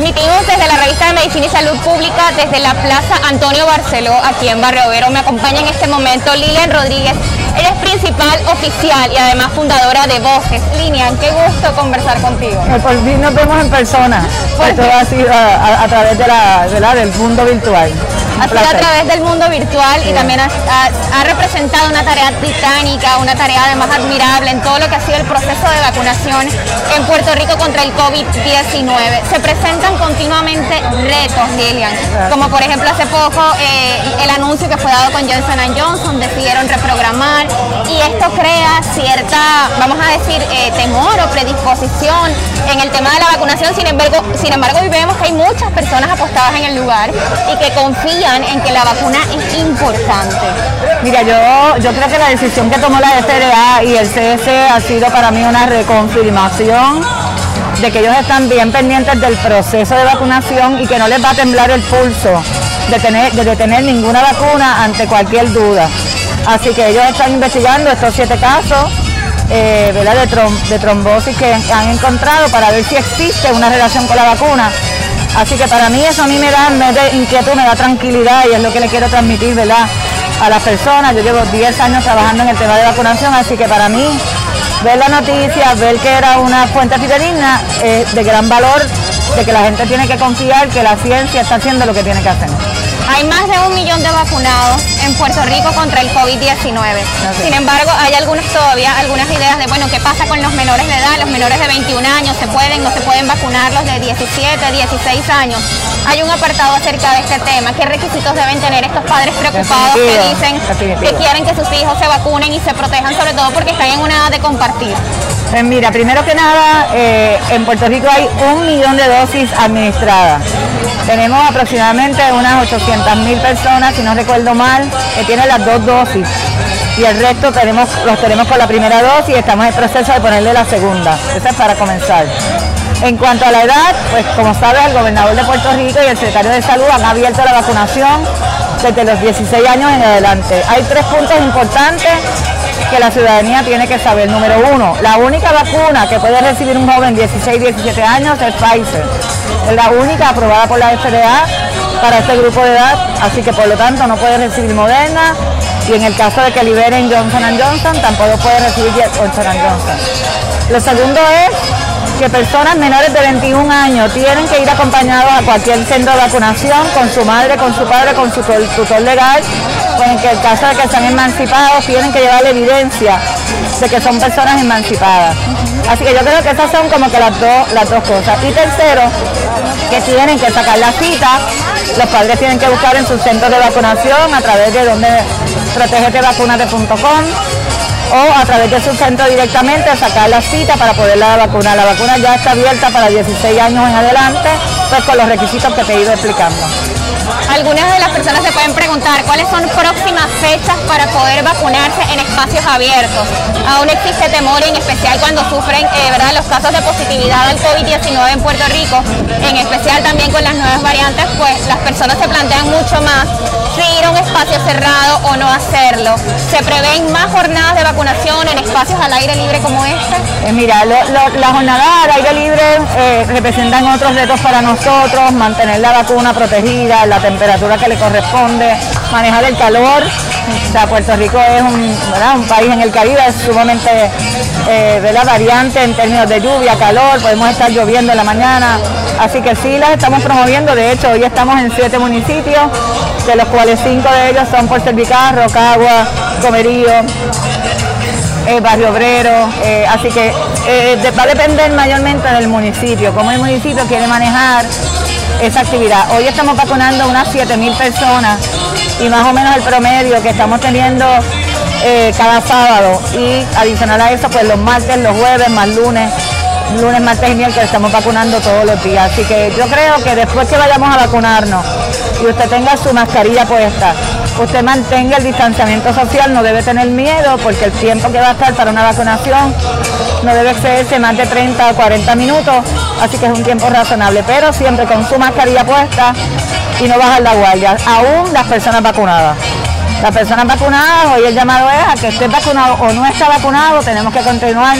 Transmitimos desde la revista de Medicina y Salud Pública desde la Plaza Antonio Barceló, aquí en Barrio Vero. Me acompaña en este momento Lilian Rodríguez, ella es principal oficial y además fundadora de Voces. Lilian, qué gusto conversar contigo. Eh, por fin nos vemos en persona. Esto ha sido a, través de la, del mundo virtual. Ha sido a través del mundo virtual y también ha, representado una tarea titánica, una tarea además admirable en todo lo que ha sido el proceso de vacunación en Puerto Rico contra el COVID-19. Se presentan continuamente retos, Lilian, como por ejemplo hace poco eh, el anuncio que fue dado con Johnson Johnson, decidieron reprogramar y esto crea cierta, vamos a decir, eh, temor o predisposición en el tema de la vacunación. Sin embargo, sin embargo, hoy vemos que hay muchas personas apostadas en el lugar y que confían en que la vacuna es importante. Mira, yo, yo creo que la decisión que tomó la FDA y el CS ha sido para mí una reconfirmación de que ellos están bien pendientes del proceso de vacunación y que no les va a temblar el pulso de tener, de tener ninguna vacuna ante cualquier duda. Así que ellos están investigando estos siete casos eh, De, trombosis que han encontrado para ver si existe una relación con la vacuna. Así que para mí eso a mí me da, inquietud, me da tranquilidad y es lo que le quiero transmitir ¿verdad? a las personas. Yo llevo 10 años trabajando en el tema de vacunación, así que para mí ver la noticia, ver que era una fuente fidedigna es de gran valor, de que la gente tiene que confiar que la ciencia está haciendo lo que tiene que hacer. Hay más de un millón de vacunados en Puerto Rico contra el COVID-19. Sin embargo, hay algunas todavía, algunas ideas de, bueno, ¿qué pasa con los menores de edad? Los menores de 21 años, ¿se pueden, no se pueden vacunar los de 17, 16 años? Hay un apartado acerca de este tema. ¿Qué requisitos deben tener estos padres preocupados que dicen que quieren que sus hijos se vacunen y se protejan, sobre todo porque están en una edad de compartir? Pues mira, primero que nada, eh, en Puerto Rico hay un millón de dosis administradas. Tenemos aproximadamente unas 800 mil personas, si no recuerdo mal, que tienen las dos dosis. Y el resto tenemos, los tenemos con la primera dosis y estamos en proceso de ponerle la segunda. Eso es para comenzar. En cuanto a la edad, pues como sabes, el gobernador de Puerto Rico y el secretario de Salud han abierto la vacunación desde los 16 años en adelante. Hay tres puntos importantes que la ciudadanía tiene que saber. Número uno, la única vacuna que puede recibir un joven 16, 17 años es Pfizer. Es la única aprobada por la FDA para este grupo de edad, así que por lo tanto no puede recibir Moderna y en el caso de que liberen Johnson Johnson tampoco puede recibir Johnson Johnson. Lo segundo es que personas menores de 21 años tienen que ir acompañados a cualquier centro de vacunación con su madre, con su padre, con su tutor legal, o en el caso de que sean emancipados tienen que llevar la evidencia de que son personas emancipadas. Así que yo creo que esas son como que las dos, las dos cosas. Y tercero, que tienen que sacar la cita, los padres tienen que buscar en sus centros de vacunación a través de donde protegetevacunate.com o a través de su centro directamente sacar la cita para poder la vacunar. La vacuna ya está abierta para 16 años en adelante, pues con los requisitos que te he ido explicando. Algunas de las personas se pueden preguntar cuáles son próximas fechas para poder vacunarse en espacios abiertos. Aún existe temor, en especial cuando sufren eh, los casos de positividad al COVID-19 en Puerto Rico, en especial también con las nuevas variantes, pues las personas se plantean mucho más si ir a un espacio cerrado o no hacerlo. ¿Se prevén más jornadas de vacunación en espacios al aire libre como este? Eh, mira, las jornadas al aire libre eh, representan otros retos para nosotros, mantener la vacuna protegida, la temperatura que le corresponde, manejar el calor. O sea, Puerto Rico es un, un país en el Caribe, sumamente eh, variante en términos de lluvia, calor, podemos estar lloviendo en la mañana, así que sí las estamos promoviendo, de hecho hoy estamos en siete municipios, de los cuales cinco de ellos son por Servicarro, Cagua, Comerío, eh, Barrio Obrero, eh, así que eh, va a depender mayormente del municipio, cómo el municipio quiere manejar esa actividad. Hoy estamos vacunando unas 7.000 personas y más o menos el promedio que estamos teniendo eh, cada sábado y adicional a eso pues los martes, los jueves, más lunes, lunes, martes y miércoles estamos vacunando todos los días. Así que yo creo que después que vayamos a vacunarnos y usted tenga su mascarilla puesta, usted mantenga el distanciamiento social, no debe tener miedo porque el tiempo que va a estar para una vacunación no debe excederse más de 30 o 40 minutos, así que es un tiempo razonable, pero siempre con su mascarilla puesta y no bajar la guardia, aún las personas vacunadas. Las personas vacunadas, hoy el llamado es a que esté vacunado o no está vacunado, tenemos que continuar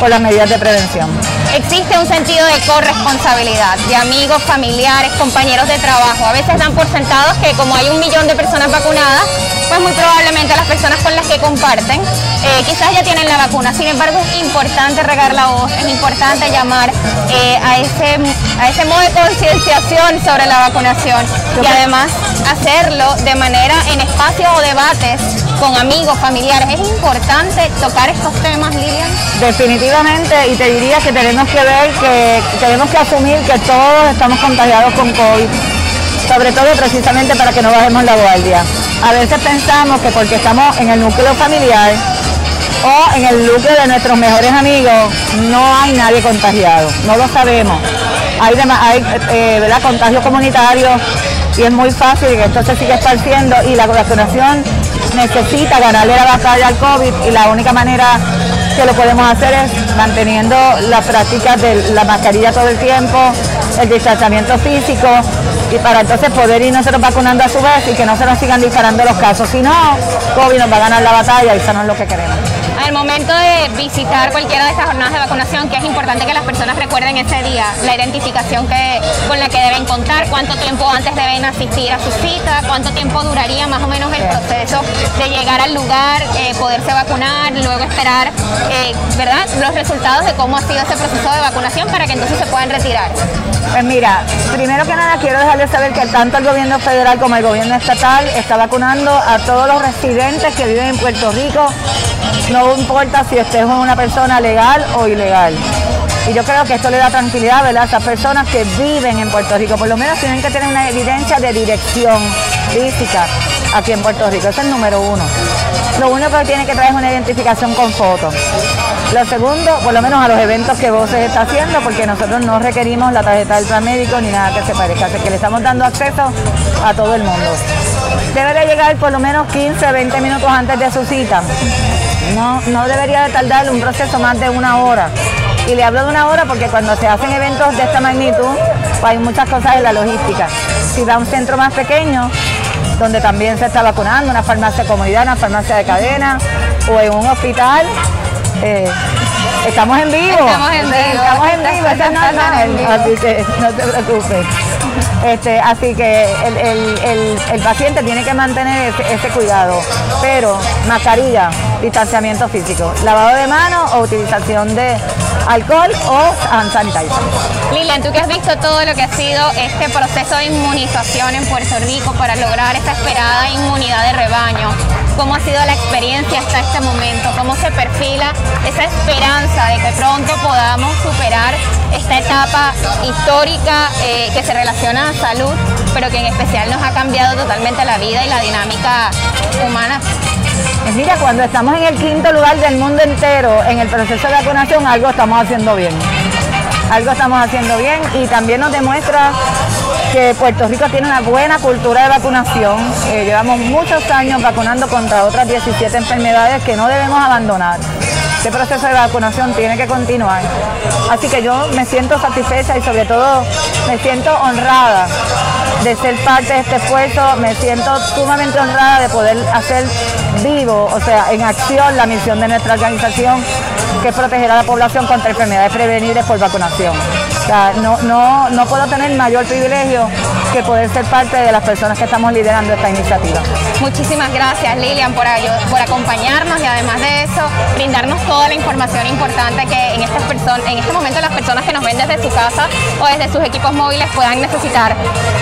con las medidas de prevención. Existe un sentido de corresponsabilidad de amigos, familiares, compañeros de trabajo. A veces dan por sentados que como hay un millón de personas vacunadas, pues muy probablemente las personas con las que comparten eh, quizás ya tienen la vacuna. Sin embargo, es importante regar la voz, es importante llamar eh, a, ese, a ese modo de concienciación sobre la vacunación y además hacerlo de manera en espacios o debates con amigos, familiares. Es importante tocar estos temas, Lilian. Definitivamente, y te diría que tenemos que ver que tenemos que asumir que todos estamos contagiados con COVID, sobre todo precisamente para que no bajemos la guardia. A veces pensamos que porque estamos en el núcleo familiar o en el núcleo de nuestros mejores amigos, no hay nadie contagiado, no lo sabemos. Hay, hay eh, ¿verdad? contagio comunitario y es muy fácil esto se siga esparciendo y la vacunación necesita ganarle la batalla al COVID y la única manera que lo podemos hacer es manteniendo las prácticas de la mascarilla todo el tiempo, el distanciamiento físico y para entonces poder ir nosotros vacunando a su vez y que no se nos sigan disparando los casos. Si no, COVID nos va a ganar la batalla y eso no es lo que queremos al momento de visitar cualquiera de estas jornadas de vacunación, que es importante que las personas recuerden ese día, la identificación que, con la que deben contar, cuánto tiempo antes deben asistir a su cita, cuánto tiempo duraría más o menos el proceso de llegar al lugar, eh, poderse vacunar, luego esperar, eh, ¿verdad?, los resultados de cómo ha sido ese proceso de vacunación para que entonces se puedan retirar. Pues mira, primero que nada quiero dejarles saber que tanto el gobierno federal como el gobierno estatal está vacunando a todos los residentes que viven en Puerto Rico no importa si estés una persona legal o ilegal. Y yo creo que esto le da tranquilidad a esas personas que viven en Puerto Rico. Por lo menos tienen que tener una evidencia de dirección física aquí en Puerto Rico. Ese es el número uno. Lo único que tiene que traer es una identificación con fotos. Lo segundo, por lo menos a los eventos que vos está haciendo, porque nosotros no requerimos la tarjeta del plan médico ni nada que se parezca, así que le estamos dando acceso a todo el mundo. Debe de llegar por lo menos 15, 20 minutos antes de su cita. No, no debería de tardar un proceso más de una hora. Y le hablo de una hora porque cuando se hacen eventos de esta magnitud, pues hay muchas cosas en la logística. Si va a un centro más pequeño, donde también se está vacunando, una farmacia de comunidad, una farmacia de cadena, o en un hospital, eh, estamos en vivo. Estamos en vivo. Estamos en vivo. Así que no te preocupes. Este, así que el, paciente tiene que mantener ese, cuidado. Pero mascarilla, distanciamiento físico, lavado de manos o utilización de alcohol o hand sanitizer. Lilian, tú que has visto todo lo que ha sido este proceso de inmunización en Puerto Rico para lograr esta esperada inmunidad de rebaño, ¿cómo ha sido la experiencia hasta este momento? ¿Cómo se perfila esa esperanza de que pronto podamos superar esta etapa histórica eh, que se relaciona a salud, pero que en especial nos ha cambiado totalmente la vida y la dinámica humana. Mira, cuando estamos en el quinto lugar del mundo entero en el proceso de vacunación, algo estamos haciendo bien. Algo estamos haciendo bien y también nos demuestra que Puerto Rico tiene una buena cultura de vacunación. Eh, llevamos muchos años vacunando contra otras 17 enfermedades que no debemos abandonar. Este proceso de vacunación tiene que continuar. Así que yo me siento satisfecha y sobre todo me siento honrada de ser parte de este esfuerzo, me siento sumamente honrada de poder hacer vivo, o sea, en acción la misión de nuestra organización, que proteger a la población contra enfermedades prevenibles por vacunación. O sea, no, no, no puedo tener mayor privilegio que poder ser parte de las personas que estamos liderando esta iniciativa. Muchísimas gracias Lilian por, por acompañarnos y además de eso brindarnos toda la información importante que en, estas en este momento las personas que nos ven desde su casa o desde sus equipos móviles puedan necesitar.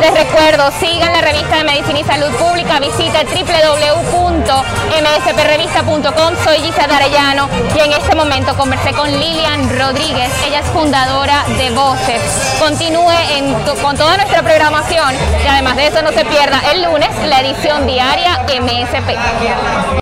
Les recuerdo, sigan la revista de Medicina y Salud Pública, visite www.msprevista.com, soy Gisela Arellano y en este momento conversé con Lilian Rodríguez, ella es fundadora de Voces. Continúe con toda nuestra programación y además de eso no se pierda el lunes la edición diaria MSP.